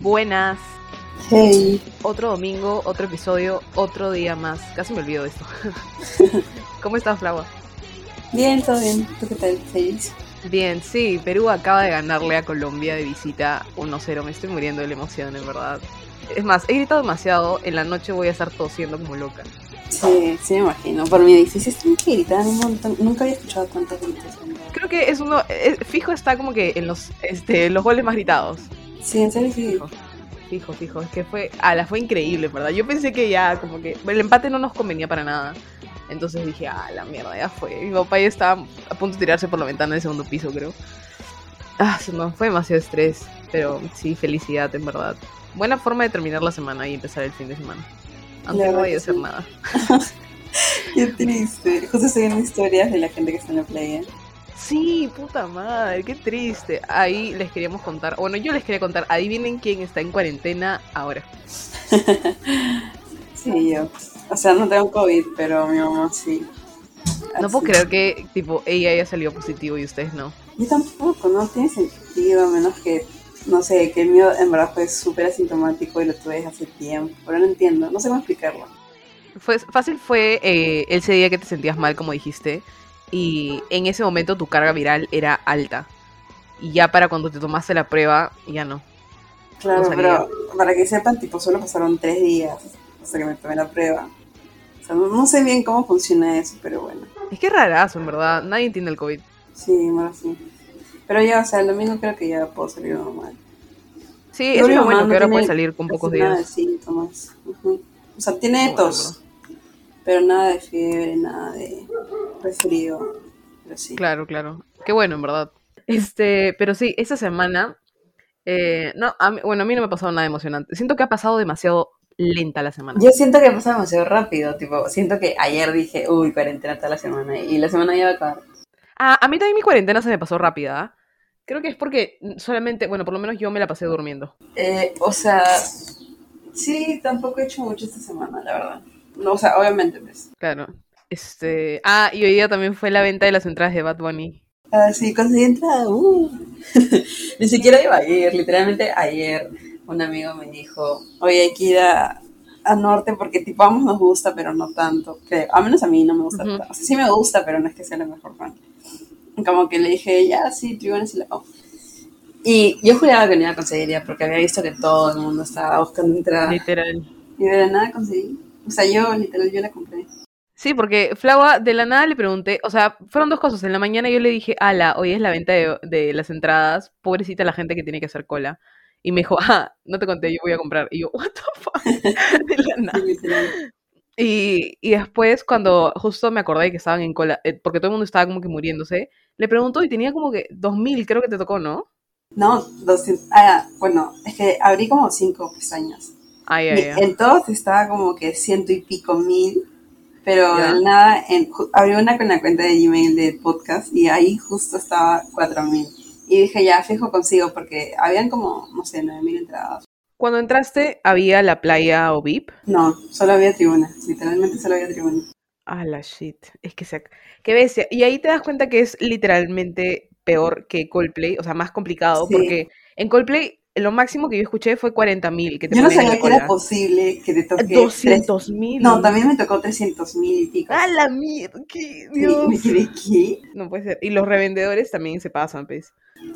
Buenas. Hey. Otro domingo, otro episodio, otro día más. Casi me olvido de esto. ¿Cómo estás, Flava? Bien, todo bien. ¿Tú qué tal? ¿Feliz? Bien, sí. Perú acaba de ganarle a Colombia de visita 1-0. Me estoy muriendo de la emoción, en verdad. Es más, he gritado demasiado. En la noche voy a estar tosiendo como loca. Sí, sí me imagino. Por mi edificio están que gritar un montón. Nunca había escuchado tantos gritos. Creo que es uno... es- fijo está como que en los, este, los goles más gritados. Sí, en serio sí. Fijo. Fijo, fijo. Es que fue... la fue increíble, ¿verdad? Yo pensé que ya como que... El empate no nos convenía para nada. Entonces dije, ah, la mierda, ya fue. Mi papá ya estaba a punto de tirarse por la ventana del segundo piso, creo. Ah, me fue demasiado estrés. Pero sí, felicidad, en verdad. Buena forma de terminar la semana y empezar el fin de semana. Aunque no vaya a hacer nada. Qué triste. Justo viendo historias de la gente que está en la playa. Sí, puta madre, qué triste. Ahí les queríamos contar, bueno, yo les quería contar, adivinen quién está en cuarentena ahora. Sí, yo. O sea, no tengo COVID, pero mi mamá sí. No puedo creer que, tipo, ella haya salido positivo y ustedes no. Yo tampoco, no tiene sentido, a menos que, no sé, que el mío en verdad fue súper asintomático y lo tuve desde hace tiempo. Pero no entiendo, no sé cómo explicarlo. Fue, fácil fue eh, ese día que te sentías mal, como dijiste, y en ese momento tu carga viral era alta. Y ya para cuando te tomaste la prueba, ya no. Claro, No pero para que sepan, tipo, solo pasaron tres días hasta que me tomé la prueba. O sea, no, no sé bien cómo funciona eso, pero bueno. Es que es rarazo, en verdad. Nadie entiende el COVID. Sí, bueno, sí. Pero ya, o sea, el domingo creo que ya puedo salir normal. Sí, eso es bueno, no que ahora puedes salir con pocos Nada de días. síntomas. O sea, tiene bueno, tos, pero nada de fiebre, nada de resfrío. Sí. Claro, claro. Qué bueno, en verdad. Este, pero sí, esta semana. eh, no, a mí- bueno, a mí no me ha pasado nada emocionante. Siento que ha pasado demasiado lenta la semana. Yo siento que pasa demasiado rápido, tipo, siento que ayer dije, uy, cuarentena toda la semana, y la semana ya va a acabar. Ah, a mí también mi cuarentena se me pasó rápida. Creo que es porque solamente, bueno, por lo menos yo me la pasé durmiendo. Eh, o sea, sí, tampoco he hecho mucho esta semana, la verdad. No, o sea, obviamente, pues. Claro. Este. Ah, y hoy día también fue la venta de las entradas de Bad Bunny. Ah, sí, conseguí entrada. Uh. Ni siquiera iba a ir, literalmente ayer un amigo me dijo, oye, hay que ir a, a Norte porque tipo ambos nos gusta, pero no tanto. Que a menos a mí no me gusta. Tanto. O sea, sí me gusta, pero no es que sea la mejor fan. Como que le dije, ya, sí, tribunas y la pongo. Y yo juraba que no iba a conseguir ya, porque había visto que todo el mundo estaba buscando entrada. Literal. Y de la nada conseguí. O sea, yo, literal, yo la compré. Sí, porque Flava de la nada le pregunté, o sea, fueron dos cosas. En la mañana yo le dije, ala, hoy es la venta de, de las entradas, pobrecita la gente que tiene que hacer cola. Y me dijo, ah, no te conté, yo voy a comprar. Y yo, what the fuck, de la nada. Sí, literal. Y, y después, cuando justo me acordé que estaban en cola, eh, porque todo el mundo estaba como que muriéndose, le preguntó y tenía como que 2000, creo que te tocó, ¿no? No, 200. Ah, bueno, es que abrí como cinco pestañas. Ah, ya, Mi- ya. En todos estaba como que ciento y pico mil, pero de nada, en, abrí una con la cuenta de Gmail de podcast y ahí justo estaba cuatro mil. Y dije, ya, fijo consigo, porque habían como, no sé, nueve mil entradas. Cuando entraste, había la playa o VIP. No, solo había tribuna, literalmente solo había tribuna. Ah, la shit. Es que se... Qué bestia. Y ahí te das cuenta que es literalmente peor que Coldplay, o sea, más complicado, Sí. porque en Coldplay lo máximo que yo escuché fue 40.000 que te Yo no sabía que era posible que te toque. tres- 200.000. No, también me tocó trescientos mil y pico. ¡A la mierda! ¿Qué? Sí, Dios. me quedé, ¿qué? No puede ser. Y los revendedores también se pasan, pues.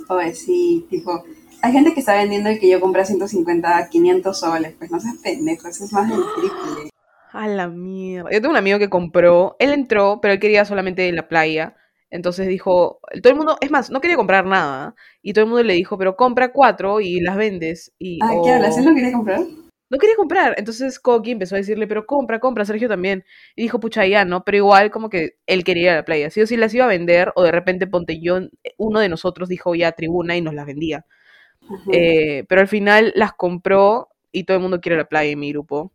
Oye, sí, tipo, hay gente que está vendiendo el que yo compré a 150 a 500 soles, pues no seas pendejo, eso es más del triple. A la mierda. Yo tengo un amigo que compró, él entró, pero él quería solamente la playa. Entonces dijo, todo el mundo, es más, no quería comprar nada. Y todo el mundo le dijo, pero compra cuatro y las vendes. Y, Ah, ¿qué hablas? ¿Él lo quería comprar? No quería comprar. Entonces Coqui empezó a decirle, pero compra, compra, Sergio también. Y dijo, pucha, ya, ¿no? Pero igual como que él quería ir a la playa. Sí o sí las iba a vender, o de repente ponte yo, uno de nosotros dijo ya tribuna y nos las vendía. Eh, pero al final las compró y todo el mundo quiere la playa en mi grupo.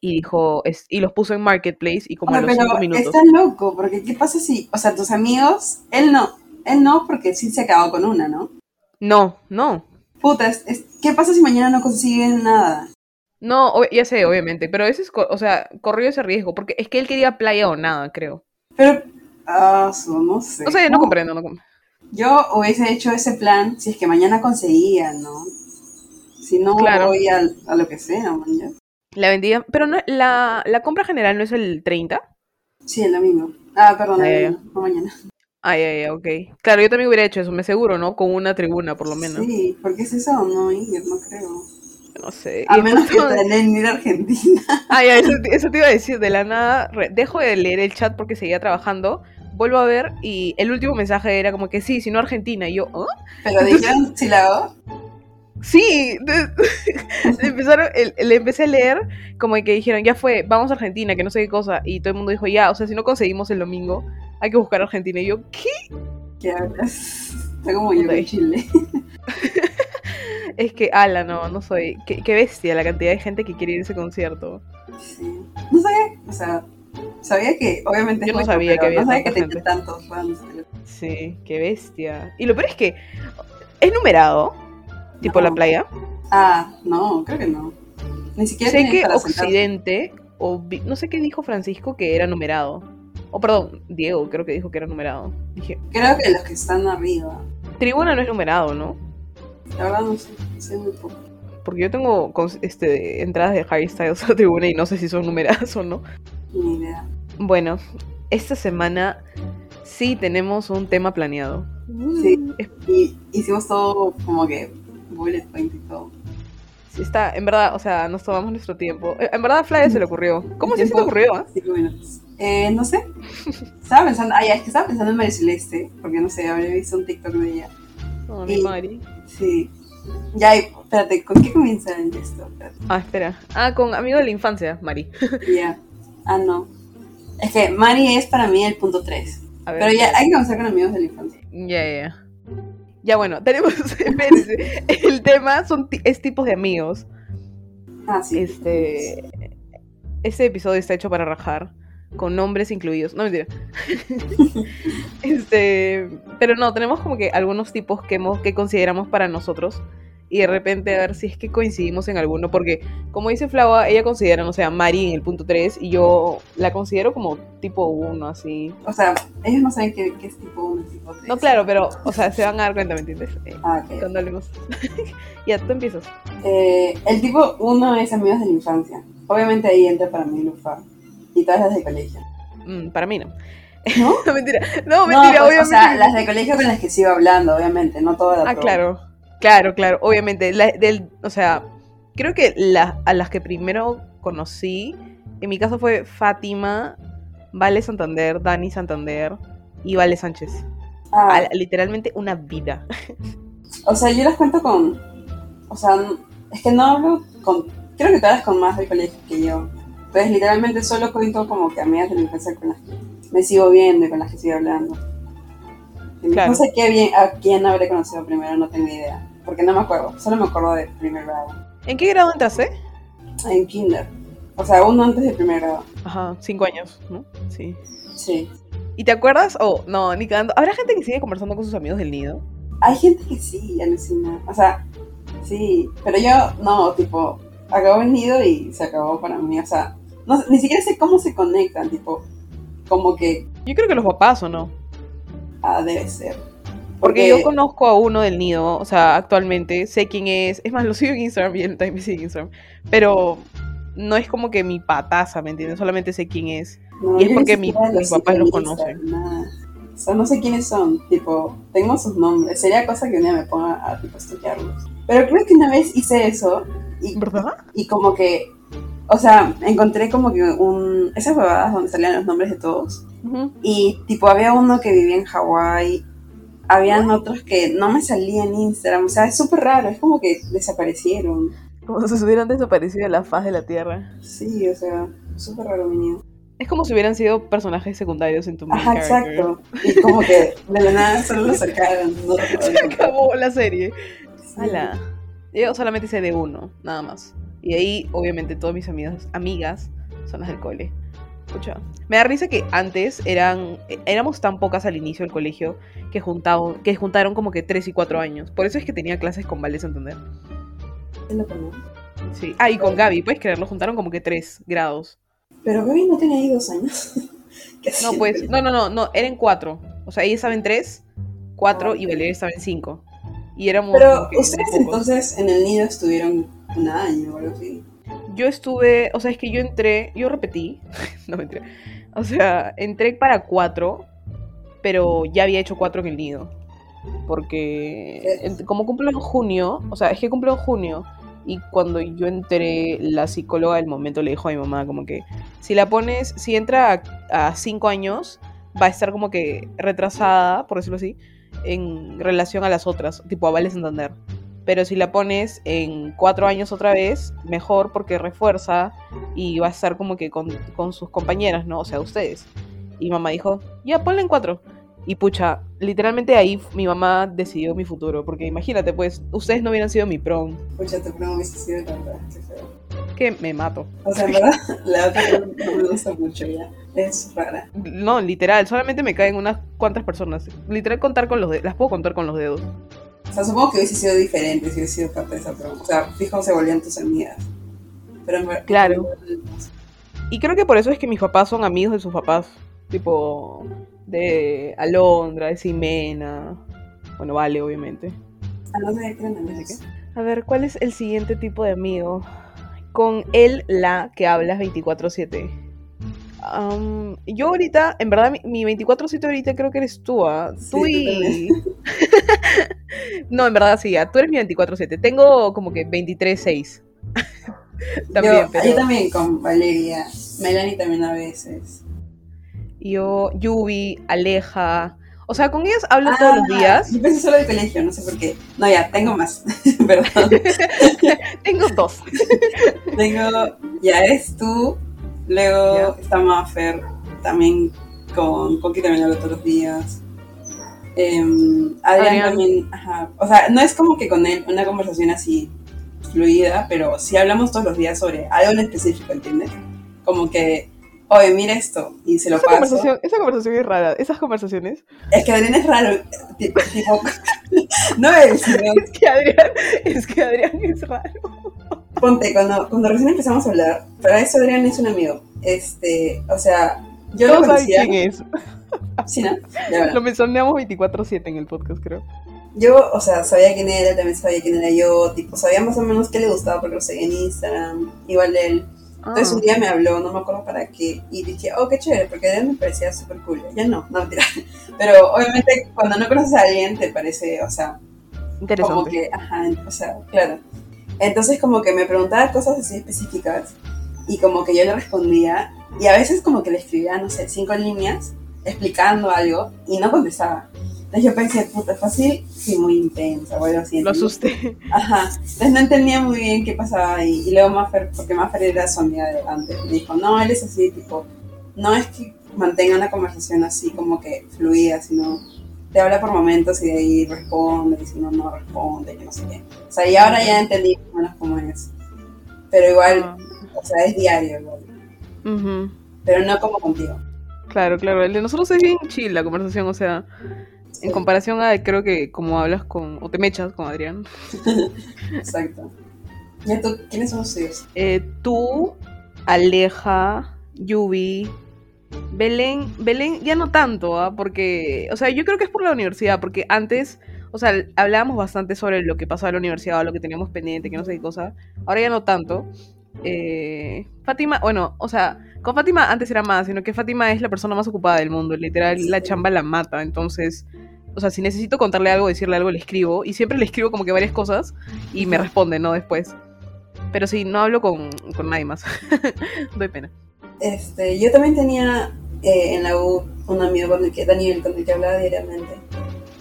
Y dijo, es, y los puso en Marketplace y como a Oye, los pero cinco minutos. está loco, porque ¿qué pasa si, o sea, tus amigos, él no, él no, porque sí se acabó con una, ¿no? No, no. Puta, es- es- ¿qué pasa si mañana no consiguen nada? No, ya sé, obviamente, pero ese es, o sea, corrió ese riesgo, porque es que él quería playa o nada, creo. Pero, Ah, su, no sé. O sea, no comprendo, no comprendo. Yo hubiese hecho ese plan si es que mañana conseguía, ¿no? Si no, Claro. voy al- a, lo que sea, mañana. La vendía, pero no, la, la compra general no es el 30. Sí, el domingo. Ah, perdón, Ah, el no mañana. Ay, ay, ay, ok. Claro, yo también hubiera hecho eso, me seguro, ¿no? Con una tribuna, por lo menos. Sí, porque es eso, no ir, no creo. No sé. A menos que den ir a Argentina. Ah, ya, eso, eso te iba a decir, de la nada, re- dejo de leer el chat porque seguía trabajando, vuelvo a ver y el último mensaje era como que sí, si no Argentina, y yo, ¿ah? Pero dijeron, si la hago, Sí, le empezaron, le empecé a leer como que dijeron, ya fue, vamos a Argentina, que no sé qué cosa, y todo el mundo dijo, ya, o sea, si no conseguimos el domingo, hay que buscar Argentina, y yo, ¿qué? ¿qué hablas? Está como yo en Chile. Es que, ala, no, no soy, qué, qué bestia la cantidad de gente que quiere ir a ese concierto. Sí. No sabía, o sea, sabía que obviamente Yo no mucho, sabía que había no sabía que tenía tantos fans. Sí, qué bestia. Y lo peor es que, ¿es numerado? Tipo No. la playa. Ah, no, creo que no. Ni siquiera Sé que. Occidente, o no sé qué dijo Francisco que era numerado. O perdón, Diego creo que dijo que era numerado. Dije, Creo que los que están arriba. tribuna no es numerado, ¿no? La verdad no sé, sé muy poco. Porque yo tengo este, entradas de Harry Styles a tribuna y no sé si son numeradas o no. Ni idea. Bueno, esta semana sí tenemos un tema planeado. Sí. Y hicimos todo como que bullet point y todo. sí está, en verdad, o sea, nos tomamos nuestro tiempo. Eh, En verdad a Flavia se le ocurrió. ¿Cómo así se te ocurrió? Cinco minutos. Eh, no sé. Estaba pensando, ah, ya, es que estaba pensando en María Celeste, porque no sé, habría visto un TikTok de ella. Oh, mi Y- Mari. Sí. Ya, espérate, ¿con qué comienza el esto? Espérate. Ah, espera. Ah, con amigo de la infancia, Mari. Ya. Ah, no. Es que Mari es para mí el punto 3. A ver. Pero ya hay que comenzar con amigos de la infancia. Ya, ya, ya. Ya, bueno, tenemos, el tema son es tipos de amigos. Ah, sí. Este, este episodio está hecho para rajar, con nombres incluidos. No, mentira. este, pero no, tenemos como que algunos tipos que, hemos, que consideramos para nosotros. Y de repente a ver si es que coincidimos en alguno. Porque, como dice Flava, ella considera, no sé, a Mari en el punto 3. Y yo la considero como tipo 1, así. O sea, ellos no saben qué, qué es tipo 1 tipo 3. No, claro, pero, o sea, se van a dar cuenta, ¿me entiendes? Eh, Ah, ok. cuando hablemos. ya, tú empiezas. Eh, el tipo 1 es amigos de la infancia. Obviamente ahí entra para mí Lufa. Y todas las de colegio. Mm, para mí no. ¿No? no, mentira. No, mentira, pues, obviamente. o sea, las de colegio con las que sigo hablando, obviamente, no todas las Ah, claro. Claro, claro, obviamente. La- del, o sea, creo que la- a las que primero conocí, en mi caso fue Fátima, Vale Santander, Dani Santander y Vale Sánchez. Ah, A- literalmente una vida. o sea, yo las cuento con. O sea, es que no hablo con. Creo que todas con más del colegio que yo. Pues literalmente solo cuento como que amigas de la infancia con las que me sigo viendo y con las que sigo hablando. Claro. No sé qué bien, a quién habré conocido primero, no tengo idea. Porque no me acuerdo, solo me acuerdo de primer grado. ¿En qué grado entraste? En kinder. O sea, uno antes de primer grado. Ajá, cinco años, ¿no? Sí. Sí. ¿Y te acuerdas? Oh, no, ni cagando. ¿Habrá gente que sigue conversando con sus amigos del nido? Hay gente que sí, alucina. O sea, sí. Pero yo, no, tipo, acabó el nido y se acabó para mí. O sea, no, ni siquiera sé cómo se conectan, tipo, como que Yo creo que los papás o no. ah, debe ser. Porque yo conozco a uno del nido, o sea, actualmente sé quién es. Es más, lo sigo en Instagram y él también me sigue en Instagram. Pero no es como que mi pataza, ¿me entiendes? Solamente sé quién es. no, y es porque mi- mis papás Instagram, conocen. nada. O sea, no sé quiénes son, tipo, tengo sus nombres. Sería cosa que un día me ponga a, tipo, estudiarlos. Pero creo que una vez hice eso y ¿Verdad? Y como que, o sea, encontré como que un, esas huevadas donde salían los nombres de todos. Ujú. Y tipo, había uno que vivía en Hawái, habían otros que no me salían en Instagram. O sea, es súper raro, es como que desaparecieron. Como si se hubieran desaparecido de la faz de la Tierra. Sí, o sea, súper raro mi niño. Es como si hubieran sido personajes secundarios en tu main Ajá, character. exacto. Y como que de la nada solo lo sacaron. No Se acabó la serie. Sí. Ala. Yo solamente sé de uno, nada más. Y ahí, obviamente, todas mis amigas, amigas son las del cole. Escucha. Me da risa que antes eran, éramos tan pocas al inicio del colegio que, juntado, que juntaron como que 3 y 4 años. Por eso es que tenía clases con Vale Santander. Loco, ¿no? Sí. Ah, y con Gaby, puedes creerlo, juntaron como que 3 grados. Pero Gaby no tenía ahí dos años. ¿Qué No, pues, no, no, no, no, eran cuatro. O sea, ella estaba en tres, cuatro y Valeria estaba en cinco. Y éramos. Pero ustedes entonces en el nido estuvieron un año o algo así. Yo estuve, o sea, es que yo entré, yo repetí, no mentira. O sea, entré para cuatro, pero ya había hecho cuatro en el nido. Porque como cumplo en junio, o sea, es que cumplo en junio, y cuando yo entré, la psicóloga del momento le dijo a mi mamá como que si la pones, si entra a, a cinco años, va a estar como que retrasada, por decirlo así, en relación a las otras, tipo a Vale Santander. Pero si la pones en cuatro años otra vez, mejor porque refuerza y va a estar como que con, con sus compañeras, ¿no? O sea, ustedes. Y mamá dijo, ya, ponla en cuatro. Y pucha, literalmente ahí mi mamá decidió mi futuro. Porque imagínate, pues, ustedes no hubieran sido mi prom. Pucha, tu primo hubiese sido tanta. Que me mato. O sea, verdad, la otra no, no me gusta mucho ya. Es rara. No, literal, solamente me caen unas cuantas personas. Literal contar con los dedos. Las puedo contar con los dedos. O sea, supongo que hubiese sido diferente si hubiese sido parte de esa promo. O sea, fijo, se volvían tus amigas. Pero en verdad. Claro. Y creo que por eso es que mis papás son amigos de sus papás. Tipo, de Alondra, de Ximena. Bueno, vale, obviamente. Amigos. Así A ver, ¿cuál es el siguiente tipo de amigo? Con él, la que hablas 24-7. Am, yo ahorita, en verdad, mi, mi 24-7 ahorita creo que eres tú, ¿ah? Sí, Tú tú y... no, en verdad sí, ah, tú eres mi 24-7. Tengo como que 23-6. también, yo, pero... yo también con Valeria. Melanie también a veces. Yo, Yubi, Aleja. O sea, con ellas hablo todos los Ah, días. Yo pensé solo de colegio, no sé por qué. No, ya, tengo más. Perdón. Tengo dos. tengo. Ya eres tú. Luego Ya. está Maffer. También con Coqui también hablo todos los días. Em, Adrián, también. Ajá. O sea, no es como que con él una conversación así fluida, pero sí hablamos todos los días sobre algo en específico, ¿entiendes? Como que. Oye, mira esto, y se lo Esa paso. conversación, esa conversación es rara. Esas conversaciones. Es que Adrián es raro, tipo, tipo no es, sino Es que Adrián, es que Adrián es raro. Ponte, cuando, cuando recién empezamos a hablar, para eso Adrián es un amigo. Este, o sea, yo lo saben conocía. quién es. Sí, ¿no? Lo mencionamos 24-7 en el podcast, creo. Yo, o sea, sabía quién era, él también sabía quién era yo, tipo, sabía más o menos qué le gustaba porque lo seguía en Instagram, igual él. Entonces Ah. un día me habló, no me acuerdo para qué, y dije, oh, qué chévere, porque Adrián me parecía súper cool. Ya no, no, mentira. Pero obviamente cuando no conoces a alguien te parece, o sea, como Interesante. que, ajá, o sea, claro. Entonces como que me preguntaba cosas así específicas y como que yo le respondía y a veces como que le escribía, no sé, cinco líneas explicando algo y no contestaba. Entonces yo pensé, puta, fácil, sí, muy intensa o algo así. Lo asusté. Ajá. Entonces no entendía muy bien qué pasaba y, y luego Maffer, porque Maffer era su amiga de antes, me dijo, no, él es así, tipo, no es que mantenga una conversación así como que fluida, sino te habla por momentos y de ahí responde, y si no, no responde, que no sé qué. O sea, y ahora ya entendí más o menos cómo es. Pero igual, Ah. o sea, es diario, igual. Pero no como contigo. Claro, claro. El de nosotros es bien chill la conversación, o sea, Sí, en comparación a creo que como hablas con, o te mechas con Adrián. Exacto. ¿Y tú, quiénes son los tuyos? Eh, tú, Aleja, Yubi, Belén, Belén ya no tanto, ¿ah? porque, o sea, yo creo que es por la universidad, porque antes, o sea, hablábamos bastante sobre lo que pasaba en la universidad, lo que teníamos pendiente, que no sé qué cosa, ahora ya no tanto. Eh, Fátima, bueno, o sea, con Fátima antes era más, sino que Fátima es la persona más ocupada del mundo, literal, la chamba la mata, entonces, o sea, si necesito contarle algo, decirle algo, le escribo, y siempre le escribo como que varias cosas, y me responde, ¿no? Después. Pero sí, no hablo con, con nadie más. Doy pena. Este, yo también tenía eh, en la U un amigo con el que, Daniel, con el que hablaba diariamente.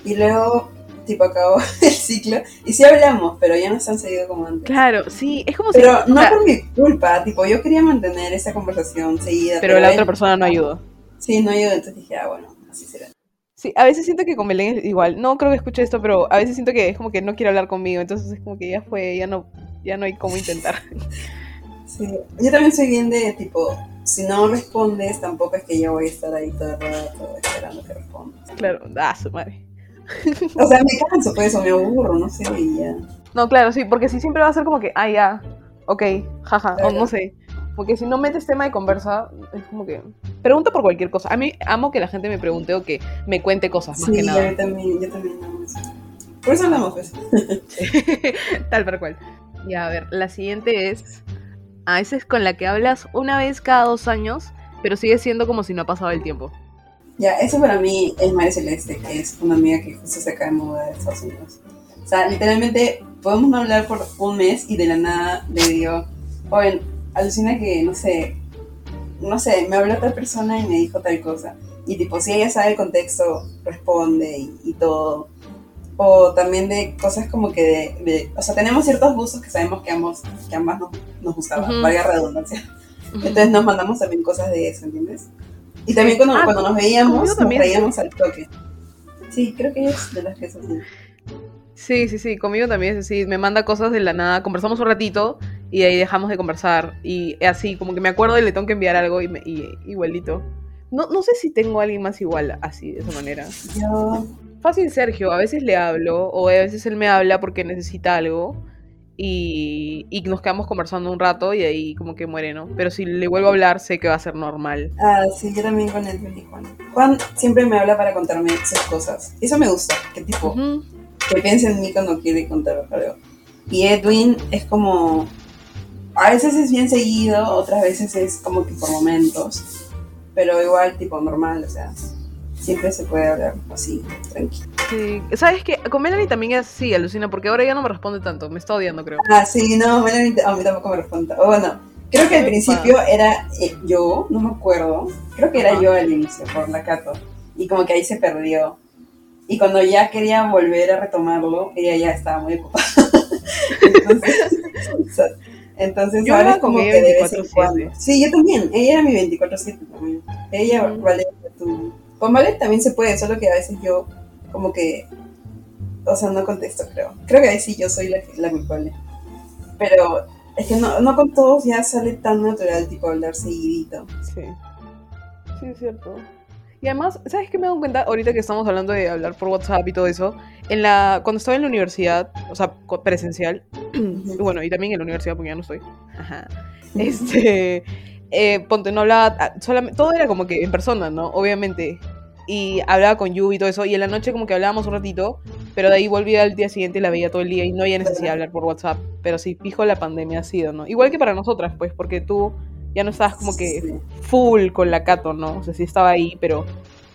Y luego, tipo, acabó el ciclo. Y sí hablamos, pero ya no se han seguido como antes. Claro, sí, es como si. Pero no por mi culpa, tipo, yo quería mantener esa conversación seguida. pero la él- otra persona no ayuda. Sí, no ayudó, entonces dije, ah, bueno, así será. Sí, a veces siento que con Belén es igual. No creo que escuche esto, pero a veces siento que es como que no quiere hablar conmigo. Entonces es como que ya fue, ya no, ya no hay cómo intentar. Sí, yo también soy bien de, tipo, si no respondes, tampoco es que yo voy a estar ahí todo el rato esperando que respondas. claro, ah, su madre. O sea, me canso, pues, o me aburro, no sé, y ya. No, claro, sí, porque si siempre va a ser como que, ah, ya, ok, jaja, o no sé. Porque si no metes tema de conversa, es como que Pregunta por cualquier cosa. A mí amo que la gente me pregunte o que me cuente cosas, más Sí, que nada. yo también, yo también amo eso. Por eso hablamos, pues. Tal para cual. Ya, a ver, la siguiente es. A veces con la que hablas una vez cada dos años, pero sigue siendo como si no ha pasado el tiempo. Ya, eso para mí es María Celeste, que es una amiga que justo se acaba de mudar de Estados Unidos. O sea, literalmente podemos no hablar por un mes y de la nada le digo, oye, alucina que, no sé, no sé, me habló otra persona y me dijo tal cosa. Y tipo, si ella sabe el contexto, responde y, y todo. O también de cosas como que de, de- o sea, tenemos ciertos gustos que sabemos que ambos, que ambas nos, nos gustaban, Ujú. valga redundancia. Entonces nos mandamos también cosas de eso, ¿entiendes? Y también cuando, Ah, cuando nos veíamos, nos reíamos al toque. Sí, creo que es de las que así. Sí, sí, sí, conmigo también es así, me manda cosas de la nada, conversamos un ratito y de ahí dejamos de conversar y así, como que me acuerdo y le tengo que enviar algo y, me- y igualito. No, no sé si tengo a alguien más igual, así, de esa manera. Yo, Fácil Sergio, a veces le hablo o a veces él me habla porque necesita algo y, y nos quedamos conversando un rato y ahí como que muere, ¿no? Pero si le vuelvo a hablar sé que va a ser normal. ah, sí, yo también con Edwin y Juan. Juan siempre me habla para contarme sus cosas. Eso me gusta, que tipo, Ujú. que piense en mí cuando quiere contar algo. Y Edwin es como, a veces es bien seguido, otras veces es como que por momentos, pero igual tipo normal, o sea, siempre se puede hablar así, tranquilo. Sí. ¿Sabes qué? Con Melanie también es así, alucina, porque ahora ya no me responde tanto, me está odiando creo. Ah, sí, no, Melanie a mí tampoco me responde. O bueno, creo que al principio era eh, yo, no me acuerdo, creo que era Ajá. yo al inicio, por la Cato, y como que ahí se perdió. Y cuando ya quería volver a retomarlo, ella ya estaba muy ocupada. entonces, o sea, entonces Yo ahora como que de vez en 24/7. cuando. Sí, yo también, ella era mi 24-7 también. Ella, Mm. vale, tú. Con Vale también se puede, solo que a veces yo como que, o sea, no contesto, creo. Creo que ahí sí yo soy la, la culpable. Pero es que no, no con todos ya sale tan natural, tipo, hablar seguidito. Sí. Sí, es cierto. Y además, ¿sabes qué me dado cuenta ahorita que estamos hablando de hablar por WhatsApp y todo eso? En la, cuando estaba en la universidad, o sea, presencial, bueno, y también en la universidad porque ya no estoy. Ajá. Este, eh, ponte, no hablaba, ah, solamente, todo era como que en persona, ¿no? Obviamente. Y hablaba con Yu y todo eso, y en la noche como que hablábamos un ratito, pero de ahí volvía al día siguiente y la veía todo el día y no había necesidad de hablar por WhatsApp. Pero sí, fijo la pandemia ha sido, ¿no? Igual que para nosotras, pues, porque tú ya no estabas como que Sí. full con la Cato, ¿no? O sea, sí estaba ahí, pero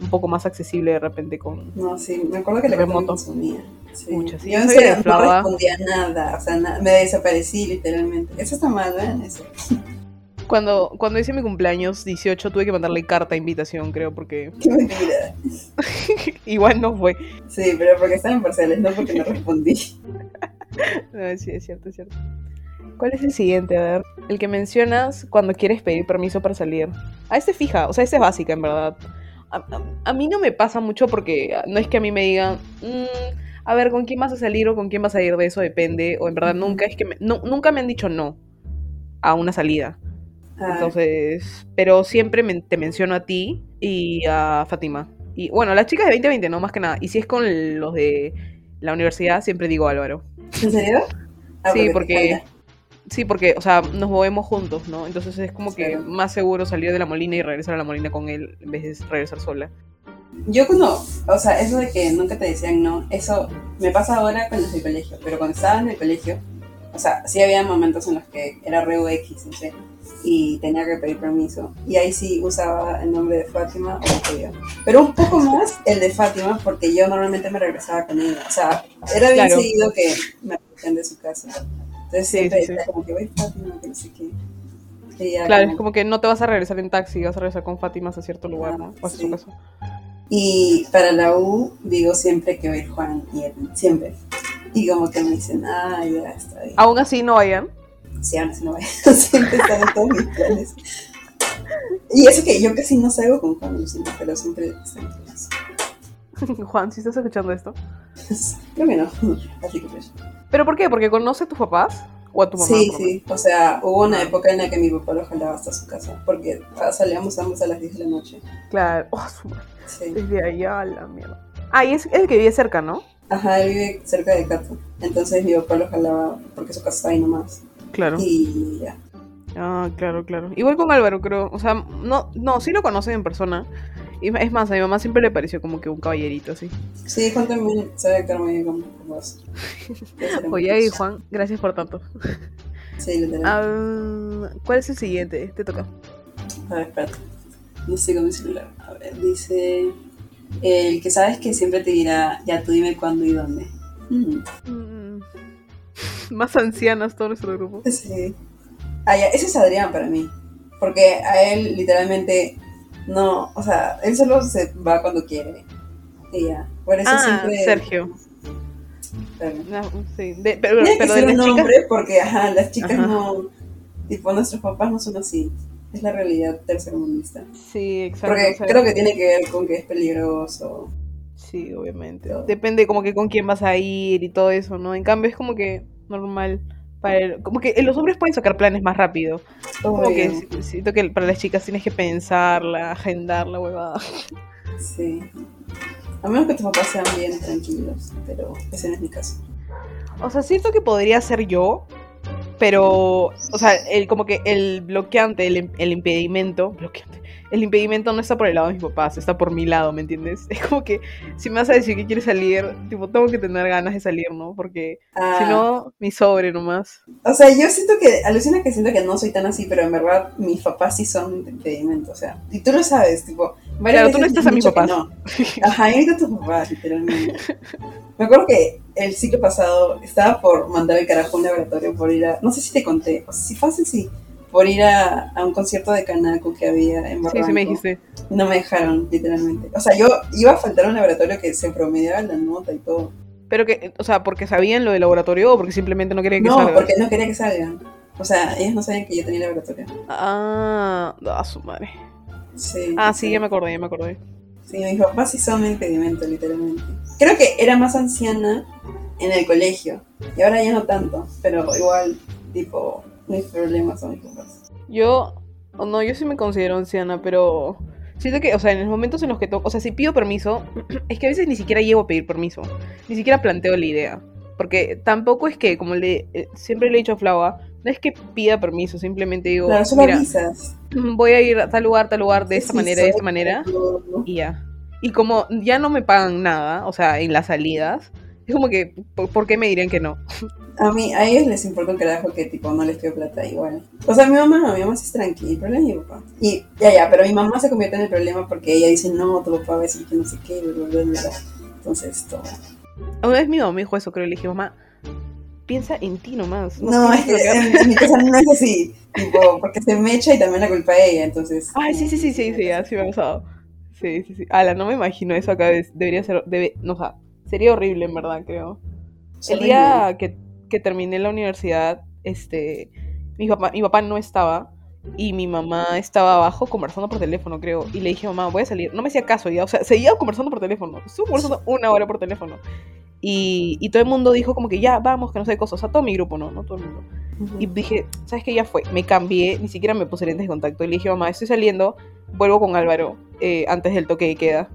un poco más accesible de repente con... No, sí, me acuerdo que la Remoto. Consumía. Sí. Pucha, sí, yo en serio no respondía nada, o sea, na- me desaparecí literalmente. Eso está mal, ¿ven? Eso. Cuando, cuando hice mi cumpleaños 18 tuve que mandarle carta de invitación, creo, porque Qué mentira. igual no fue. Sí, pero porque estaba en parciales, no porque no respondí. No, sí, es cierto, es cierto. ¿Cuál es el siguiente? A ver. El que mencionas cuando quieres pedir permiso para salir. A este fija, o sea, este es básica, en verdad. A, a- a mí no me pasa mucho porque ah, no es que a mí me digan, "Mm, a ver, ¿con quién vas a salir o con quién vas a ir? De eso depende. O en verdad nunca es que me, no- nunca me han dicho no a una salida. Ah, Entonces, pero siempre men- te menciono a ti y a Fátima. Y bueno, las chicas de 2020, no más que nada. Y si es con los de la universidad, siempre digo Álvaro. ¿En serio? Ah, sí, porque sí, porque, o sea, nos movemos juntos, ¿no? Entonces es como que más seguro salir de la Molina y regresar a la Molina con él en vez de regresar sola. Yo cuando, o sea, eso de que nunca te decían no, eso me pasa ahora con los del colegio, pero cuando estaba en el colegio, o sea, sí había momentos en los que era re UX, no sé, y tenía que pedir permiso, y ahí sí usaba el nombre de Fátima o Julio. Pero un poco más el de Fátima, porque yo normalmente me regresaba con ella, o sea, era bien Claro. seguido que me recogían de su casa. Entonces siempre sí, sí. como que voy Fátima, que no sé qué. Claro, como- es como que no te vas a regresar en taxi, vas a regresar con Fátima a cierto lugar, ¿no? O a su Sí. casa. Y para la U digo siempre que ir Juan y Edwin, siempre. Y como que me dicen, ah, ya está bien. Aún así no vayan. No siempre están en todos mis planes. Y eso que yo casi no salgo con Juan pero siempre están en planes. Juan, si estás escuchando esto. Creo que no. Así que pues. ¿Pero por qué? ¿Porque conoce a tus papás? ¿O a tu mamá? Sí, sí. O sea, hubo una época en la que mi papá lo jalaba hasta su casa. Porque salíamos ambos a las 10 de la noche. Claro. Oh, su madre. Sí. Desde allá, la mierda. Ah, y es el que vive cerca, ¿no? Ajá, él vive cerca de Cato. Entonces mi papá lo jalaba porque su casa está ahí nomás. Claro. Y. Ah, claro, claro. Igual con Álvaro, creo. O sea, no, no, sí lo conocen en persona. Y es más, a mi mamá siempre le pareció como que un caballerito así. Sí, Juan también sabe actuar muy bien con vos. Oye, y Juan, gracias por tanto. Sí, literal. Ah, ¿Cuál es el siguiente? Te toca. A ver, espérate. No sé con mi celular. A ver, dice. El que sabes que siempre te dirá, ya tú dime cuándo y dónde. Mm, Mm, Más ancianas todo nuestro grupo. Sí. Ah, ya, ese es Adrián para mí. Porque a él literalmente no, o sea, él solo se va cuando quiere. Y ya. Por eso Ah, siempre. Sergio. Claro. No, sí. De- pero Tiene que pero ser un chicas. hombre porque, ajá, las chicas Ajá. no. Tipo, nuestros papás no son así. Es la realidad tercermundista. Sí, exacto. Porque o sea, creo que tiene que ver con que es peligroso. Sí, obviamente. Depende como que con quién vas a ir y todo eso, ¿no? En cambio es como que normal. Para el- como que los hombres pueden sacar planes más rápido. Como que siento que para las chicas tienes que pensarla, agendarla, huevada. Sí. A menos que tus papás sean bien tranquilos, pero ese no es mi caso. O sea, siento que podría ser yo, pero, o sea, el, como que el bloqueante, el, el impedimento, bloqueante, el impedimento no está por el lado de mis papás, está por mi lado, ¿me entiendes? Es como que si me vas a decir que quieres salir, tipo, tengo que tener ganas de salir, ¿no? Porque Ah, si no, mi sobre nomás. O sea, yo siento que, alucina que siento que no soy tan así, pero en verdad mis papás sí son impedimento, o sea, y tú lo sabes, tipo, varias Claro, tú no estás a mis papás. no. Ajá, y a tus papás, literalmente. Me acuerdo que el ciclo pasado estaba por mandar el carajo a un laboratorio por ir a, no sé si te conté, o sea, si fácil sí, por ir a, a un concierto de Canaco que había en Sí, Barranco. sí me dijiste. No me dejaron, literalmente. O sea, yo iba a faltar a un laboratorio que se promediaba la nota y todo. Pero que, o sea, porque sabían lo del laboratorio o porque simplemente no querían que No, salga. porque no quería que salgan. O sea, ellos no sabían que yo tenía laboratorio. Ah, a su madre. Sí. Ah, sí, ya me acordé, ya me acordé. Sí, mis papás sí son un impedimento, literalmente. Creo que era más anciana en el colegio. Y ahora ya no tanto. Pero igual, tipo, mis problemas son mis papás. Yo, o no, yo sí me considero anciana, pero siento que, o sea, en los momentos en los que toco, o sea, si pido permiso, es que a veces ni siquiera llego a pedir permiso, ni siquiera planteo la idea, porque tampoco es que, como le, eh, siempre le he dicho a Flava, no es que pida permiso, simplemente digo, Claro, mira, avisas. voy a ir a tal lugar, tal lugar, de esta Sí, manera, de esta manera, y ya. Y como ya no me pagan nada, o sea, en las salidas, es como que, ¿por, por qué me dirían que no? A mí, a ellos les importa un carajo que tipo no les pido plata igual. O sea, mi mamá no, mi mamá sí es tranquila, el problema es mi papá. Y ya, ya, pero mi mamá se convierte en el problema porque ella dice, no, tu papá va a decir que no sé qué, bla, bla, bla. Entonces, todo. Una vez mi mamá me dijo eso, creo, y le dije, mamá, piensa en ti nomás. No, es que bloquear". en, mi casa no es así, tipo, porque se me echa y también la culpa de ella, entonces. Ay, sí, sí, sí, sí, sí, así me ha pasado. Sí, sí, sí. Ala, no me imagino eso acá. es- Debería ser, debe, no, o sea, sería horrible en verdad, creo. es El horrible. día que, que terminé la universidad, este, mi papá, mi papá no estaba y mi mamá estaba abajo conversando por teléfono, creo. Y le dije, mamá, voy a salir. No me hacía caso ya, o sea, seguía conversando por teléfono. Estuvo conversando una hora por teléfono. Y, y todo el mundo dijo como que ya, vamos, que no sé qué cosa. O sea, todo mi grupo, ¿no? No todo el mundo. Ujú. Y dije, ¿sabes qué? Ya fue. Me cambié, ni siquiera me puse lentes de contacto. Y le dije, mamá, estoy saliendo, vuelvo con Álvaro eh, antes del toque de queda.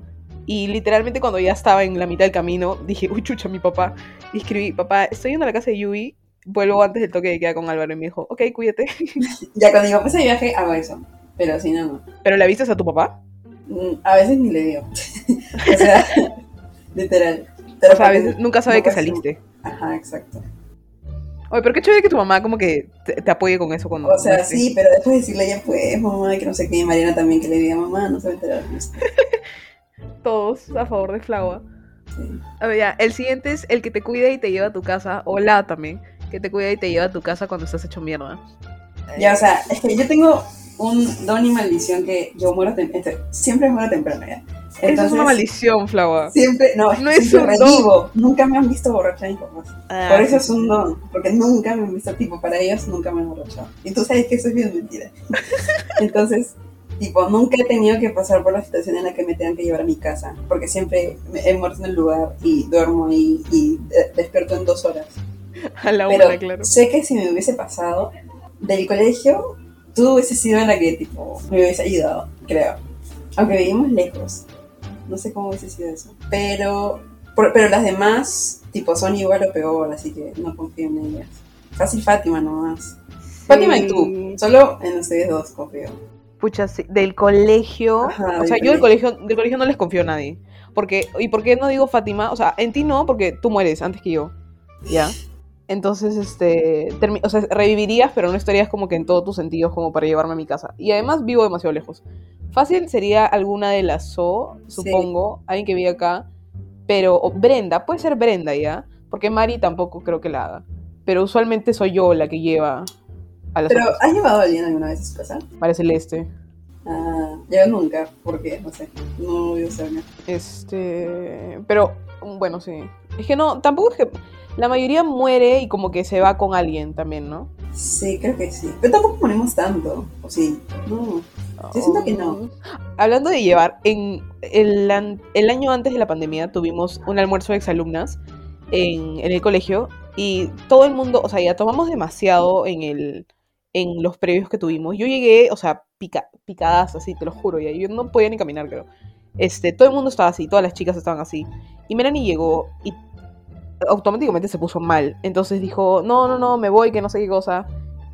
Y literalmente cuando ya estaba en la mitad del camino, dije, uy, chucha, mi papá. Y escribí, papá, estoy yendo a la casa de Yui, vuelvo antes del toque de queda con Álvaro. Y me dijo, ok, cuídate. Ya cuando digo, pues de viaje, hago eso. Pero si no, no. ¿Pero le avisas a tu papá? Mm, A veces ni le digo. o sea, literal. Pero O sea, a veces nunca sabe no, que saliste. Ajá, exacto. Oye, pero qué chévere que tu mamá como que te, te apoye con eso cuando... O sea, no sí, pero después decirle ya pues, mamá, que no sé qué, y Mariana también que le diga, mamá, no se va a enterar. de esto". Todos a favor de Flava. Sí. A ver, ya, el siguiente es el que te cuida y te lleva a tu casa. O la también, que te cuida y te lleva a tu casa cuando estás hecho mierda. Ya, o sea, es que yo tengo un don y maldición que yo muero tem- este, siempre muero temprano ya. Eso es una Entonces, maldición, Flava. Siempre, no, No es siempre un don. Nunca me han visto borracha mis papás. Ah, Por eso es un don, porque nunca me han visto, tipo, para ellos nunca me han borrachado. Y tú sabes que eso es bien mentira. Entonces, tipo, nunca he tenido que pasar por la situación en la que me tengan que llevar a mi casa, porque siempre me- he muerto en el lugar y duermo ahí y eh, despierto en dos horas. A la Pero una, claro. sé que si me hubiese pasado del colegio, tú hubiese sido la que, tipo, me hubiese ayudado, creo. Aunque vivimos lejos. No sé cómo hubiese sido eso. Pero, por- pero las demás, tipo, son igual o peor, así que no confío en ellas. Fácil Fátima nomás. Fátima y tú, solo en ustedes dos confío. Pucha, sí, del colegio. Ajá, o sea, del yo del colegio, del colegio no les confío a nadie. Porque, ¿Y por qué no digo Fátima? O sea, en ti no, porque tú mueres antes que yo. ¿Ya? Entonces, este. o sea, revivirías, pero no estarías como que en todos tus sentidos como para llevarme a mi casa. Y además vivo demasiado lejos. Fácil sería alguna de las So, supongo. Alguien que vive acá. Pero. o Brenda, puede ser Brenda ya. Porque Mari tampoco creo que la haga. Pero usualmente soy yo la que lleva a las Pero, otras. ¿has llevado a alguien alguna vez a su casa? María Celeste. Ah, yo nunca, porque, no sé, no voy a usarme. Este, pero bueno, sí. Es que no, tampoco es que la mayoría muere y como que se va con alguien también, ¿no? Sí, creo que sí. Pero tampoco ponemos tanto, ¿o sí? No. Yo siento que no. Um, Hablando de llevar, en el, an- el año antes de la pandemia tuvimos un almuerzo de exalumnas en, en el colegio y todo el mundo, o sea, ya tomamos demasiado en el en los previos que tuvimos. Yo llegué, o sea, pica, picadas así, te lo juro, ya. Yo no podía ni caminar, creo. Este, todo el mundo estaba así, todas las chicas estaban así. Y Melanie llegó y automáticamente se puso mal. Entonces dijo, no, no, no, me voy, que no sé qué cosa.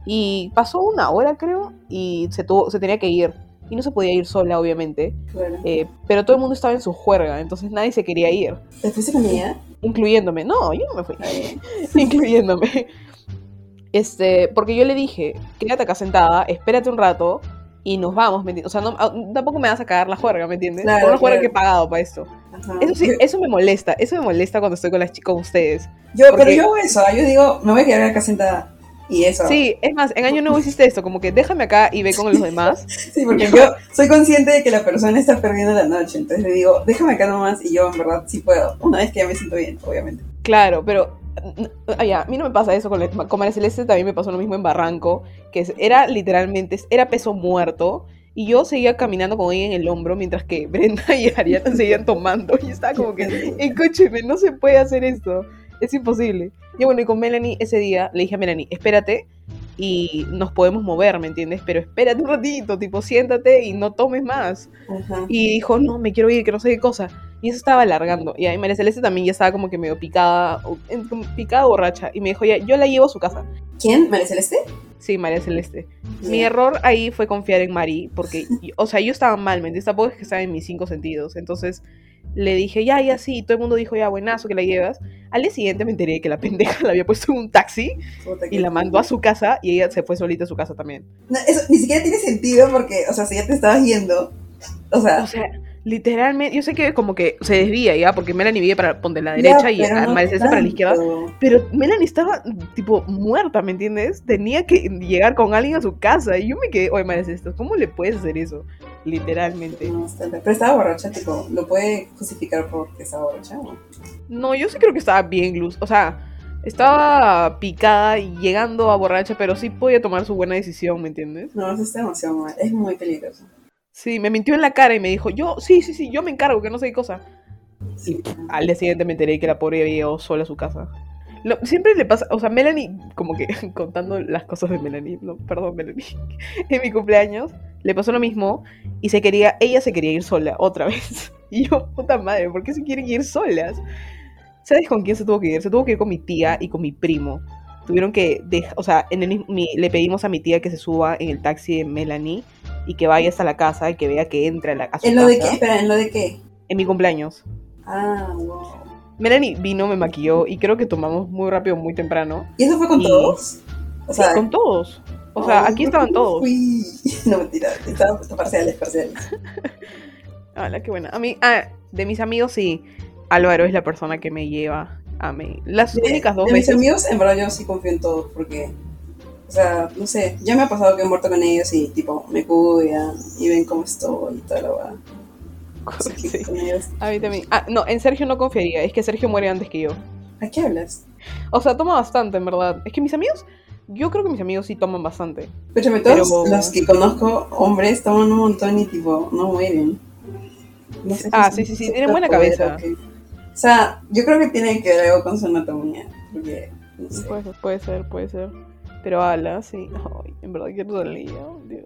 Y pasó una hora, creo, y se, tuvo, se tenía que ir. Y no se podía ir sola, obviamente. Claro. Eh, pero todo el mundo estaba en su juerga, entonces nadie se quería ir. ¿Te fuiste con ella? Incluyéndome. No, yo no me fui. Incluyéndome. Este, porque yo le dije, quédate acá sentada, espérate un rato y nos vamos, ¿me entiendes? O sea, no- ah, tampoco me vas a cagar la juerga, ¿me entiendes? Claro, Por una juerga claro. que he pagado para esto. Ajá. Eso sí, eso me molesta, eso me molesta cuando estoy con las chicas, con ustedes. yo- porque- pero yo hago eso, ¿ah? yo digo, me voy a quedar acá sentada. Y eso. Sí, es más, en año nuevo hiciste esto, como que déjame acá y ve con los demás. Sí, porque yo soy consciente de que la persona está perdiendo la noche. Entonces le digo, déjame acá nomás y yo en verdad sí puedo. Una vez que ya me siento bien, obviamente. Claro, pero ah, a mí no me pasa eso con, la- con María Celeste, también me pasó lo mismo en Barranco, que era literalmente, era peso muerto, y yo seguía caminando con ella en el hombro, mientras que Brenda y Ariana seguían tomando, y estaba como que, escúcheme, no se puede hacer esto, es imposible. Y bueno, y con Melanie ese día le dije a Melanie, espérate, y nos podemos mover, ¿me entiendes? Pero espérate un ratito, tipo, siéntate y no tomes más. Ajá. Y dijo, no, me quiero ir, que no sé qué cosa. Y eso estaba alargando. Y ahí María Celeste también ya estaba como que medio picada, picada borracha. Y me dijo, ya, yo la llevo a su casa. ¿Quién? ¿María Celeste? Sí, María Celeste. Mi error ahí fue confiar en Mari, porque, o sea, yo estaba mal, ¿me entiendes? Tampoco es que estaba en mis cinco sentidos. Entonces le dije, ya, ya, sí. Y todo el mundo dijo, ya, buenazo, que la llevas. Al día siguiente me enteré que la pendeja la había puesto en un taxi y la mandó a su casa y ella se fue solita a su casa también. No, eso ni siquiera tiene sentido porque, o sea, si ya te estabas yendo, o sea, O sea, literalmente, yo sé que como que se desvía ya, porque Melanie vive para ponte la derecha ya, y pero a no para la izquierda. Pero Melanie estaba, tipo, muerta, ¿me entiendes? Tenía que llegar con alguien a su casa. Y yo me quedé, oye, María Celeste, ¿cómo le puedes hacer eso? Literalmente. No, está- pero estaba borracha, tipo, ¿lo puede justificar porque estaba borracha? o? No, yo sí creo que estaba bien luz. O sea, estaba picada y llegando a borracha, pero sí podía tomar su buena decisión, ¿me entiendes? No, eso está demasiado mal, es muy peligroso. Sí, me mintió en la cara y me dijo, yo, sí, sí, sí, yo me encargo, que no sé qué cosa. Sí. Al día siguiente me enteré que la pobre había llegado sola a su casa. Lo- siempre le pasa, o sea, Melanie, como que contando las cosas de Melanie, no, perdón, Melanie, en mi cumpleaños le pasó lo mismo y se quería, ella se quería ir sola otra vez. Y yo, puta madre, ¿por qué se quieren ir solas? ¿Sabes con quién se tuvo que ir? Se tuvo que ir con mi tía y con mi primo. Tuvieron que, dejar, o sea, en el mismo- mi- le pedimos a mi tía que se suba en el taxi de Melanie y que vaya hasta la casa y que vea que entra a, la, a su ¿En lo de qué? Espera, ¿en lo de qué? en mi cumpleaños. Ah, wow. Melanie vino, me maquilló y creo que tomamos muy rápido, muy temprano. ¿Y eso fue con Y- todos? O Sí, con todos. O sea, aquí ¿por estaban todos. fui? No, mentira, estaban parciales, parciales. Hola, qué buena. A mí, ah, de mis amigos sí, Álvaro es la persona que me lleva a mí. Las De, únicas dos de mis amigos, en verdad, yo sí confío en todos porque, o sea, no sé, ya me ha pasado que he muerto con ellos y, tipo, me cuidan y ven cómo estoy y toda la verdad. Sí, con ellos, a mí también. Ah, no, en Sergio no confiaría, es que Sergio muere antes que yo. ¿A qué hablas? O sea, toma bastante, en verdad. Es que mis amigos, yo creo que mis amigos sí toman bastante. Escúchame, todos Pero- los que conozco, hombres, toman un montón y, tipo, no mueren. No sé Ah, si sí, es sí, un sí, tienen buena superpoder cabeza. o qué. O sea, yo creo que tiene que ver algo con su anatomía, porque, no sé. Puede ser, puede ser, puede ser. Pero ala, sí. Ay, en verdad quiero salir, Dios.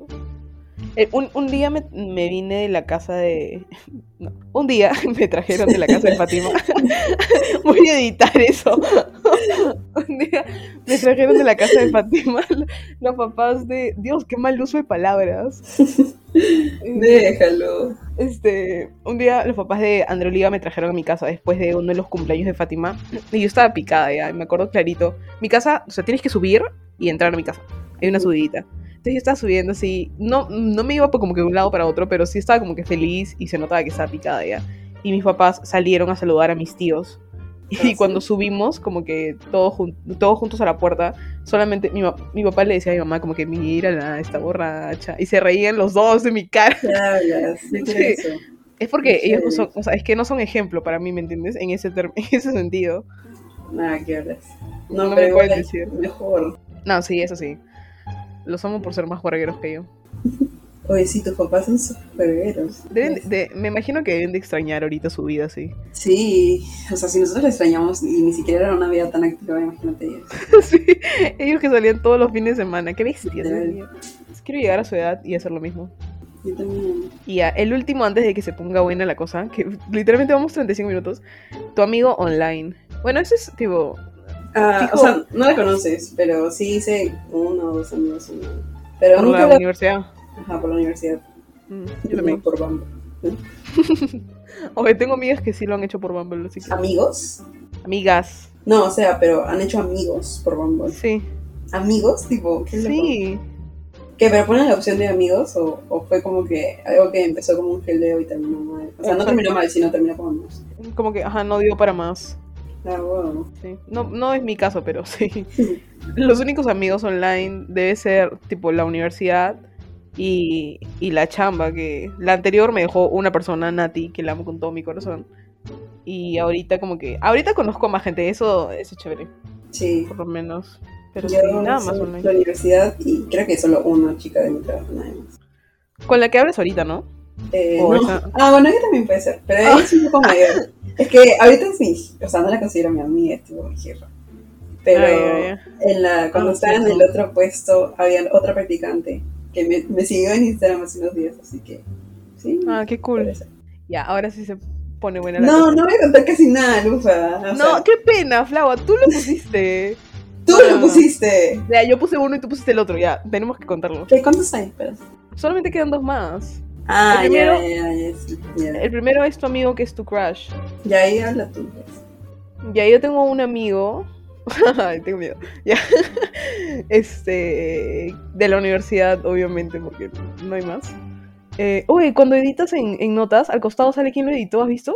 Eh, un, un día me, me vine de la casa de... no, un día me trajeron de la casa de Fátima. Voy a editar eso. Un día me trajeron de la casa de Fátima los papás de. Dios, qué mal uso de palabras. Déjalo. Este, un día los papás de André Oliva me trajeron a mi casa después de uno de los cumpleaños de Fátima. Y yo estaba picada ya, y me acuerdo clarito. Mi casa, o sea, tienes que subir y entrar a mi casa. Hay una subidita. Entonces yo estaba subiendo así. No, no me iba por como que de un lado para otro, pero sí estaba como que feliz y se notaba que estaba picada ya. Y mis papás salieron a saludar a mis tíos. Y cuando subimos, como que todos, jun- todos juntos a la puerta, solamente mi, mi papá le decía a mi mamá como que mírala, está borracha. Y se reían los dos de mi cara. Es porque Sí. ellos no son, o sea, es que no son ejemplo para mí, ¿me entiendes? En ese, en ese sentido. Nada, ¿qué hablas? No, No me puedes decir. mejor. No, sí, eso sí. Los amo por ser más juegueros que yo. Oye, sí, tus papás son supergueros. Deben de- de- me imagino que deben de extrañar ahorita su vida, sí. Sí, o sea, si nosotros le extrañamos y ni siquiera era una vida tan activa, imagínate ellos. sí. Ellos que salían todos los fines de semana. Qué bestia. Dios Literal. mío. Quiero llegar a su edad y hacer lo mismo. Yo también. Y ya, el último antes de que se ponga buena la cosa, que literalmente vamos 35 minutos. Tu amigo online. Bueno, ese es tipo. Ah, o sea, no la conoces, pero sí hice uno o dos amigos. ¿no? Pero Por nunca la la... universidad. Ajá, por la universidad. Mm, yo también. No, por Bumble. Oye, tengo amigas que sí lo han hecho por Bumble, así que- ¿Amigos? Amigas. No, o sea, pero han hecho amigos por Bumble. Sí. ¿Amigos? Tipo, ¿qué. Sí. ¿Qué? ¿Pero ponen la opción de amigos? O, o fue como que algo que empezó como un geleo y terminó mal? O sea, no terminó mal, sino terminó como amigos. Como que, ajá, no dio para más. Ah, bueno. Sí. No, no es mi caso, pero sí. Los únicos amigos online debe ser tipo la universidad y, y la chamba, que la anterior me dejó una persona, Nati, que la amo con todo mi corazón. Y ahorita como que, ahorita conozco a más gente, eso, eso es chévere, Sí. por lo menos. Pero Yo sí, nada más soy la online. universidad y creo que solo una chica de mi trabajo, nada más. Con la que hablas ahorita, ¿no? Eh, O no. esa- Ah, bueno, ella también puede ser, pero ella es un poco mayor. Es que ahorita mi, o sea, no la considero mi amiga, es tipo mi jefa. Pero Ay, ay, en la, cuando Ah, estaba en sí, el sí. otro puesto, había otra practicante que me, me siguió en Instagram hace unos días, así que sí. Ah, qué cool. Ya, ahora sí se pone buena la No, cosa. no voy a contar casi nada, Lufa. o No, sea, qué pena, Flava, tú lo pusiste. tú lo no. pusiste. Ya, yo puse uno y tú pusiste el otro, ya, tenemos que contarlo. ¿Qué, ¿Cuántos hay? Espera. Solamente quedan dos más. Ah, El primero- ya, ya, ya. El primero es tu amigo que es tu crush. Ya ahí habla tú. pues. Ya, yo tengo un amigo. Ay, tengo miedo. Ya. Este. De la universidad, obviamente, porque no hay más. Eh, oye, cuando editas en, en notas, al costado sale quién lo editó, ¿has visto?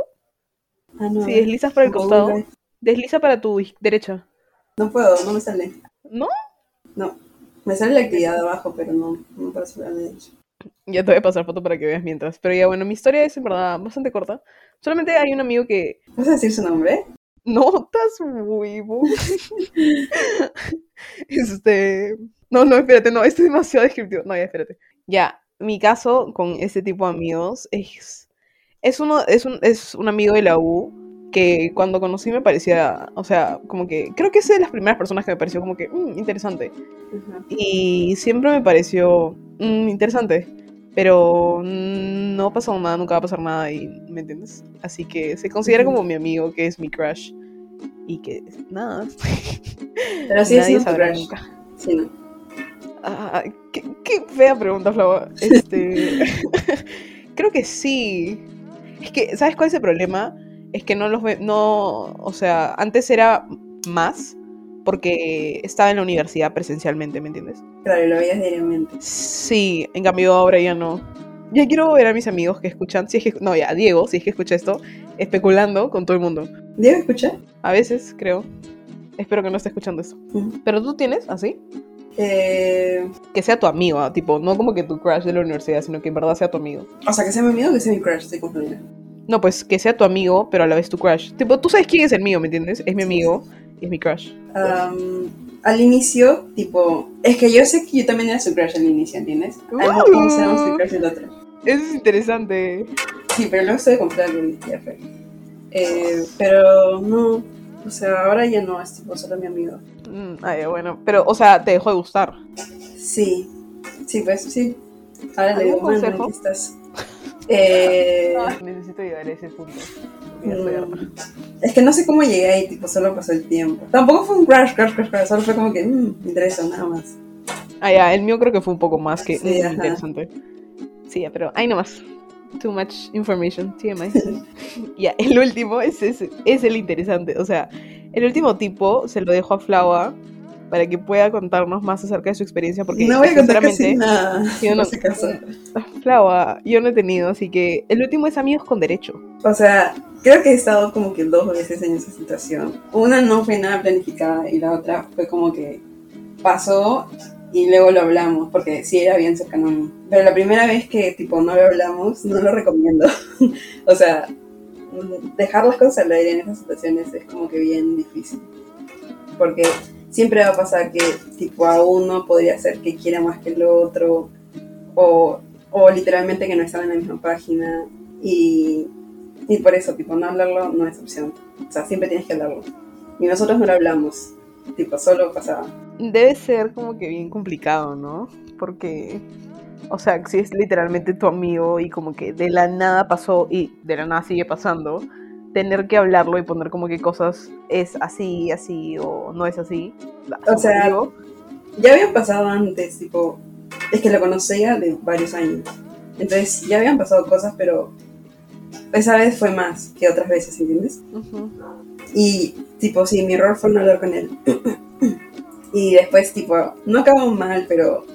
Ah, no. Si deslizas para el costado, desliza para tu derecha. No puedo, no me sale. ¿No? No. Me sale la actividad de abajo, pero no, no para subir a la derecha. Ya te voy a pasar foto para que veas mientras. Pero ya, bueno, mi historia es en verdad bastante corta. Solamente hay un amigo que. ¿Vas a decir su nombre? Notas, huevo. este. No, no, espérate, no, esto es demasiado descriptivo. No, ya, espérate. Ya, mi caso con este tipo de amigos es. Es uno, es un, es un amigo de la U que cuando conocí me parecía, o sea, como que, creo que es de las primeras personas que me pareció como que, "Mm, interesante. Y siempre me pareció mm, interesante. Pero no ha pasado nada, nunca va a pasar nada, y ¿me entiendes? Así que se considera como mi amigo, que es mi crush. Y que nada. Pero sí es nadie sabrá crush. nunca. Sí, no. Ah, qué, qué fea pregunta, Flava. Este. creo que sí. Es que, ¿sabes cuál es el problema? Es que no los ve. No. O sea, antes era más. Porque estaba en la universidad presencialmente, ¿me entiendes? Claro, lo veías diariamente. Sí, en cambio ahora ya no. Ya quiero ver a mis amigos que escuchan, si es que, no, ya, Diego, si es que escucha esto, especulando con todo el mundo. ¿Diego escucha? A veces, creo. Espero que no esté escuchando eso. Pero tú tienes, así, Eh, que sea tu amigo, ah, tipo, no como que tu crush de la universidad, sino que en verdad sea tu amigo. o sea, que sea mi amigo o que sea mi crush, estoy confundida. No, pues que sea tu amigo, pero a la vez tu crush. Tipo, tú sabes quién es el mío, ¿me entiendes? Es mi amigo es mi crush. Am, al inicio, tipo, es que yo sé que yo también era su crush al inicio, ¿entiendes? Uh. éramos su crush del otro. Eso es interesante. Sí, pero luego estoy comprando y ya fue. Eh, pero no, o sea, ahora ya no, es tipo solo mi amigo. Mm, ay, bueno, pero, o sea, te dejó de gustar. Sí, sí, pues sí. Ahora le digo, ¿Algún mano, consejo? aquí estás. Eh, Necesito llegar a ese punto. Mm. Es que no sé cómo llegué ahí, tipo, solo pasó el tiempo. Tampoco fue un crash, crash, crash, crash, solo fue como que, mmm, me interesa, nada más. Ah, ya, el mío creo que fue un poco más que Sí, interesante. Sí, ya, pero ahí nomás. Too much information, TMI. ya, el último es, ese, es el interesante. O sea, el último tipo se lo dejo a Flava para que pueda contarnos más acerca de su experiencia. Porque, no voy a contar casi nada, yo no-. Flava, yo no he tenido, así que el último es amigos con derecho. O sea, creo que he estado como que dos veces en esa situación. Una no fue nada planificada y la otra fue como que pasó y luego lo hablamos, porque sí era bien cercano a mí. Pero la primera vez que tipo no lo hablamos, no lo recomiendo. o sea, dejar las cosas al aire en esas situaciones es como que bien difícil. Porque siempre va a pasar que tipo a uno podría ser que quiera más que el otro o, o literalmente que no están en la misma página y, y por eso tipo no hablarlo no es opción. O sea, siempre tienes que hablarlo. Y nosotros no lo hablamos, tipo solo pasaba. Debe ser como que bien complicado, ¿no? Porque, o sea, si es literalmente tu amigo y como que de la nada pasó y de la nada sigue pasando, tener que hablarlo y poner como que cosas es así, así o no es así. O sea, Digo, Ya habían pasado antes, tipo, es que lo conocía de varios años. Entonces ya habían pasado cosas, pero esa vez fue más que otras veces, ¿entiendes? ujú. Y tipo, sí, mi error fue no hablar con él. y después, tipo, no acabó mal, pero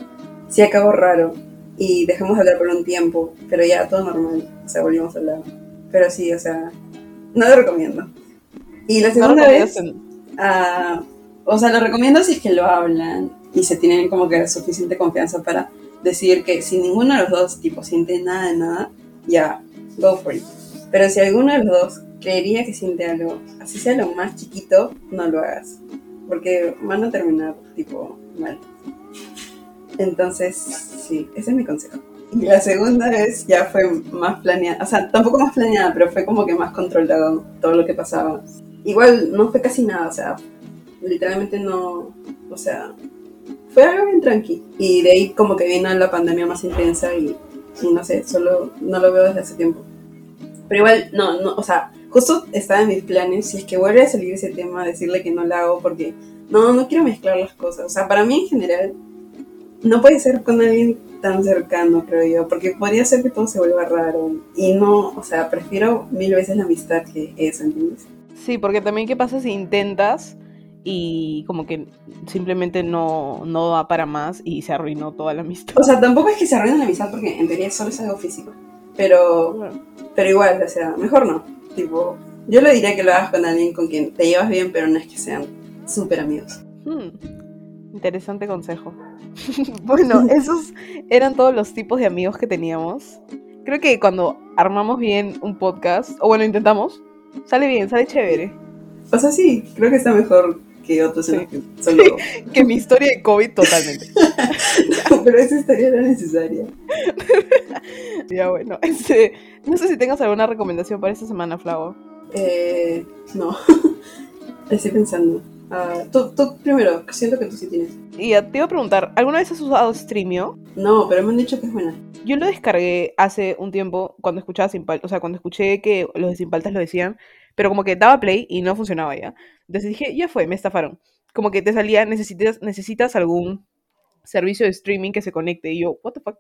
sí acabó raro. Y dejamos de hablar por un tiempo, pero ya todo normal. O sea, volvimos a hablar. Pero sí, o sea, no lo recomiendo. Y la No segunda vez, recomiendas en- ah, o sea, lo recomiendo si es que lo hablan y se tienen como que suficiente confianza para decidir que si ninguno de los dos, tipo, siente nada de nada, ya, go for it. Pero si alguno de los dos creería que siente algo, así sea lo más chiquito, no lo hagas. Porque van a terminar, tipo, mal. Entonces, sí, ese es mi consejo. Y la segunda vez ya fue más planeada, o sea, tampoco más planeada, pero fue como que más controlado todo lo que pasaba. Igual no fue casi nada, o sea, literalmente no, o sea, fue algo bien tranqui. Y de ahí como que vino la pandemia más intensa y, y no sé, solo no lo veo desde hace tiempo. Pero igual, no, no, o sea, justo estaba en mis planes, si es que vuelve a salir ese tema, decirle que no la hago porque no, no quiero mezclar las cosas. O sea, para mí en general, no puede ser con alguien tan cercano, creo yo, porque podría ser que todo se vuelva raro. Y no, o sea, prefiero mil veces la amistad que eso, ¿entiendes? Sí, porque también qué pasa si intentas y como que simplemente no, no va para más y se arruinó toda la amistad. O sea, tampoco es que se arruine la amistad porque en teoría solo es algo físico. Pero, pero igual, o sea, mejor no. Tipo, yo le diría que lo hagas con alguien con quien te llevas bien, pero no es que sean súper amigos. Hmm, Interesante consejo. bueno, esos eran todos los tipos de amigos que teníamos. Creo que cuando armamos bien un podcast, o bueno, intentamos, sale bien, sale chévere. O sea, sí, creo que está mejor que otros Sí. los que solo... Que mi historia de COVID totalmente. pero esa historia era necesaria. ya bueno, este, no sé si tengas alguna recomendación para esta semana, Flavo. Eh, no. Estoy pensando. Ah, tú, tú primero, siento que tú sí tienes. Y te iba a preguntar, ¿alguna vez has usado Streamio? No, pero me han dicho que es buena. Yo lo descargué hace un tiempo cuando escuchaba Sin Paltas, o sea, cuando escuché que los de Sin Paltas lo decían, pero como que daba play y no funcionaba ya. Entonces dije, ya fue, me estafaron. Como que te salía, necesitas, necesitas algún servicio de streaming que se conecte. Y yo, what the fuck.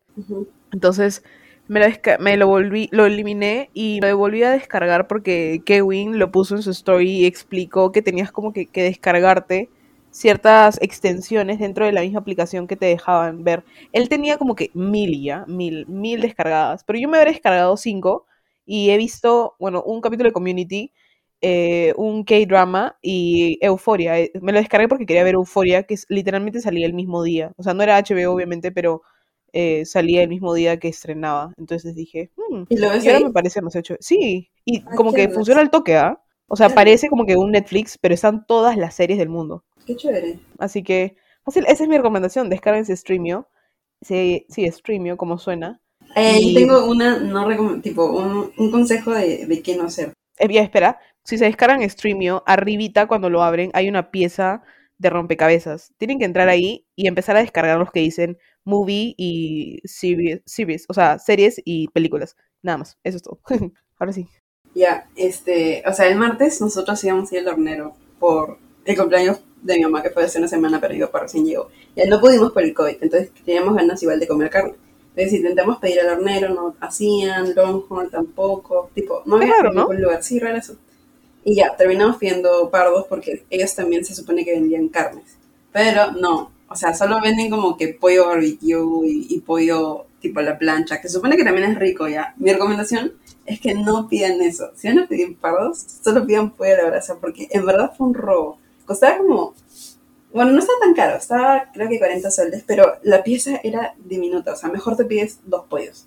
Entonces me lo, me lo volví, lo eliminé y lo volví a descargar porque Kevin lo puso en su story y explicó que tenías como que, que descargarte ciertas extensiones dentro de la misma aplicación que te dejaban ver. Él tenía como que mil ya, mil, mil descargadas, pero yo me habré descargado cinco y he visto, bueno, un capítulo de Community, eh, un K-drama y Euforia. Eh, Me lo descargué porque quería ver Euforia, que literalmente salía el mismo día. O sea, no era HBO obviamente, pero eh, salía el mismo día que estrenaba. Entonces dije, hmm, ¿Y lo ves y ahora me parece más hecho. Sí, y como que funciona al toque, ¿ah? O sea, parece como que un Netflix, pero están todas las series del mundo. Qué chévere. Así que, esa es mi recomendación. Descárguense Streamio. Sí, sí, Streamio, como suena. Eh, Y- tengo una, no tipo, un, un consejo de, de qué no hacer. Eh, ya, espera. Si se descargan Streamio, arribita cuando lo abren hay una pieza de rompecabezas. Tienen que entrar ahí y empezar a descargar los que dicen movie y series, series, o sea, series y películas. Nada más, eso es todo. Ahora sí. Ya, este, o sea, el martes nosotros íbamos a ir al hornero por el cumpleaños de mi mamá, que fue hace una semana, pero mi papá recién llegó. Ya no pudimos por el COVID, entonces teníamos ganas igual de comer carne. Entonces intentamos pedir al hornero, no hacían, Longhorn tampoco, tipo, no había raro, ¿no? ningún lugar, sí, raro eso. Y ya, terminamos pidiendo pardos porque ellos también se supone que vendían carnes. Pero no, o sea, solo venden como que pollo barbecue y, y pollo tipo a la plancha, que se supone que también es rico ya. Mi recomendación es que no pidan eso. Si van a pedir pardos, solo pidan pollo a la brasa porque en verdad fue un robo. Costaba como bueno, no está tan caro, estaba creo que 40 soles, pero la pieza era diminuta, o sea, mejor te pides dos pollos.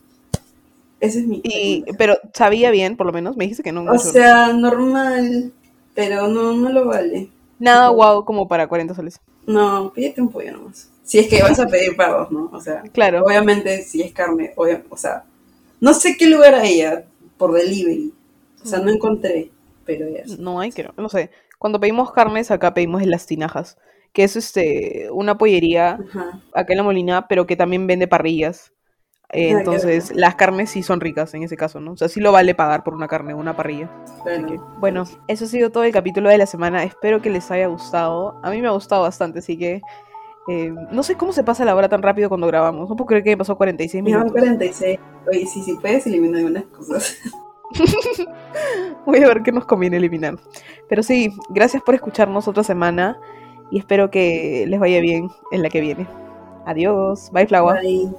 Ese es mi... Y, pero sabía bien, por lo menos. Me dijiste que no. o sea, normal, pero no, no lo vale. Nada guau como para 40 soles. No, pídete un pollo nomás. Si es que vas a pedir pardos, ¿no? O sea, Claro. obviamente si es carne, o sea, no sé qué lugar hay por delivery. O sea, no encontré, pero ya. No hay, creo. No sé. Cuando pedimos carnes, acá pedimos en las tinajas. Que es este una pollería Ajá. acá en la Molina, pero que también vende parrillas. Eh, entonces, las carnes sí son ricas en ese caso, ¿no? O sea, sí lo vale pagar por una carne, una parrilla. Que, bueno, eso ha sido todo el capítulo de la semana. Espero que les haya gustado. A mí me ha gustado bastante, así que eh, no sé cómo se pasa la hora tan rápido cuando grabamos. No puedo creer que me pasó 46 Me van minutos. 46. Oye, sí, sí puedes eliminar algunas cosas. Voy a ver qué nos conviene eliminar. Pero sí, gracias por escucharnos otra semana y espero que les vaya bien en la que viene. Adiós. Bye, Flagua. Bye.